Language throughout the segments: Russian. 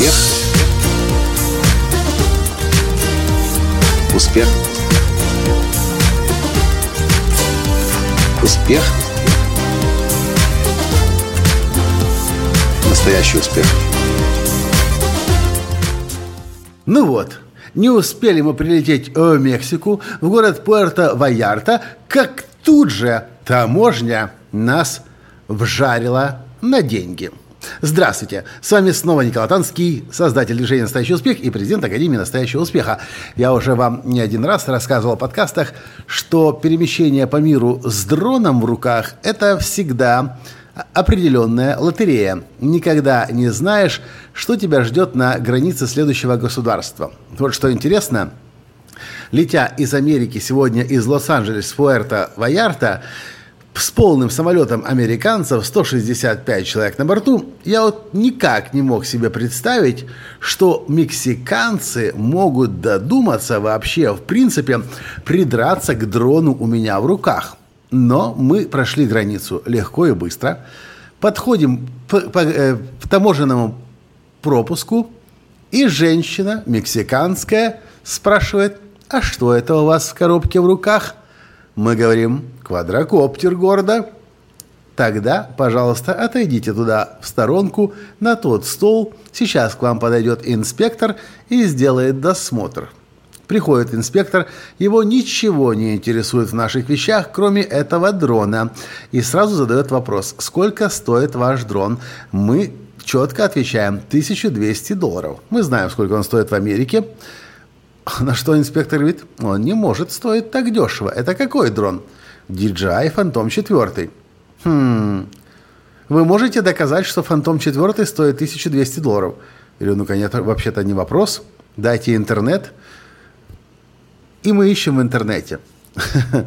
Успех. Успех. Успех. Настоящий успех. Ну вот, не успели мы прилететь в Мексику, в город Пуэрто-Ваярта, как тут же таможня нас вжарила на деньги. Здравствуйте! С вами снова Николай Танский, создатель движения «Настоящий успех» и президент Академии «Настоящего успеха». Я уже вам не один раз рассказывал в подкастах, что перемещение по миру с дроном в руках – это всегда определенная лотерея. Никогда не знаешь, что тебя ждет на границе следующего государства. Вот что интересно, летя из Америки сегодня из Лос-Анджелес в Пуэрто-Ваярта, с полным самолетом американцев, 165 человек на борту, я вот никак не мог себе представить, что мексиканцы могут додуматься вообще, в принципе, придраться к дрону у меня в руках. Но мы прошли границу легко и быстро, подходим по, по, э, к таможенному пропуску, и женщина мексиканская спрашивает, а что это у вас в коробке в руках? Мы говорим, квадрокоптер города. Тогда, пожалуйста, отойдите туда в сторонку, на тот стол. Сейчас к вам подойдет инспектор и сделает досмотр. Приходит инспектор, его ничего не интересует в наших вещах, кроме этого дрона. И сразу задает вопрос, сколько стоит ваш дрон? Мы четко отвечаем, 1200 долларов. Мы знаем, сколько он стоит в Америке. На что инспектор говорит, он не может стоить так дешево. Это какой дрон? DJI Phantom 4. Хм, вы можете доказать, что Phantom 4 стоит 1200 долларов? Или, ну, конечно, вообще-то не вопрос. Дайте интернет – и мы ищем в интернете.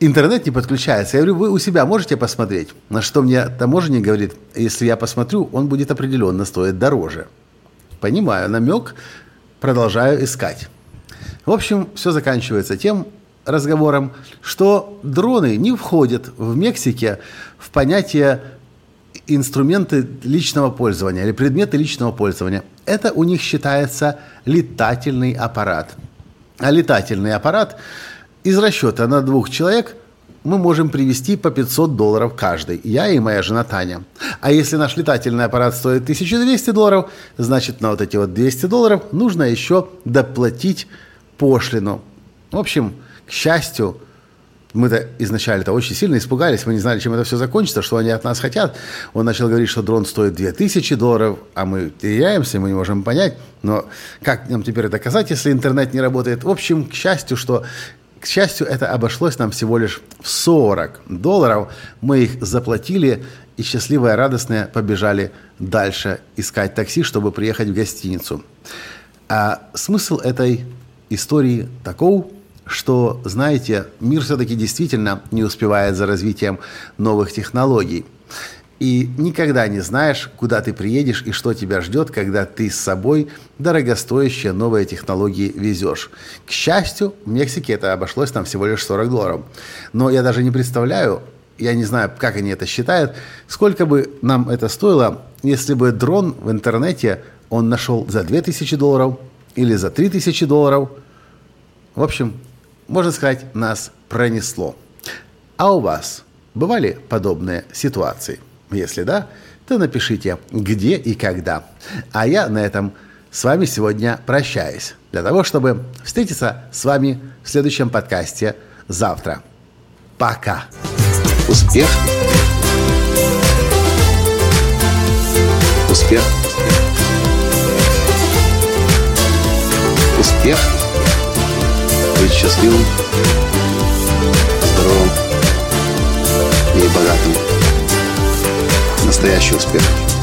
Интернет не подключается. Я говорю, вы у себя можете посмотреть? На что мне таможенник говорит, если я посмотрю, он будет определенно стоить дороже. Понимаю, намек, продолжаю искать. В общем, все заканчивается тем разговором, что дроны не входят в Мексике в понятие инструменты личного пользования или предметы личного пользования. Это у них считается летательный аппарат – а летательный аппарат из расчета на двух человек мы можем привести по 500 долларов каждый, я и моя жена Таня. А если наш летательный аппарат стоит 1200 долларов, значит на вот эти вот 200 долларов нужно еще доплатить пошлину. В общем, к счастью, мы-то изначально-то очень сильно испугались, мы не знали, чем это все закончится, что они от нас хотят. Он начал говорить, что дрон стоит 2000 долларов, а мы теряемся, мы не можем понять. Но как нам теперь доказать, если интернет не работает? В общем, к счастью, что к счастью, это обошлось нам всего лишь в 40 долларов. Мы их заплатили и счастливые, радостные побежали дальше искать такси, чтобы приехать в гостиницу. А смысл этой истории таков, что, знаете, мир все-таки действительно не успевает за развитием новых технологий. И никогда не знаешь, куда ты приедешь и что тебя ждет, когда ты с собой дорогостоящие новые технологии везешь. К счастью, в Мексике это обошлось нам всего лишь 40 долларов. Но я даже не представляю, я не знаю, как они это считают, сколько бы нам это стоило, если бы дрон в интернете он нашел за 2000 долларов или за 3000 долларов. В общем, можно сказать, нас пронесло. А у вас бывали подобные ситуации? Если да, то напишите, где и когда. А я на этом с вами сегодня прощаюсь, для того, чтобы встретиться с вами в следующем подкасте завтра. Пока. Успех. Успех. Успех. Быть счастливым, Настоящий успех.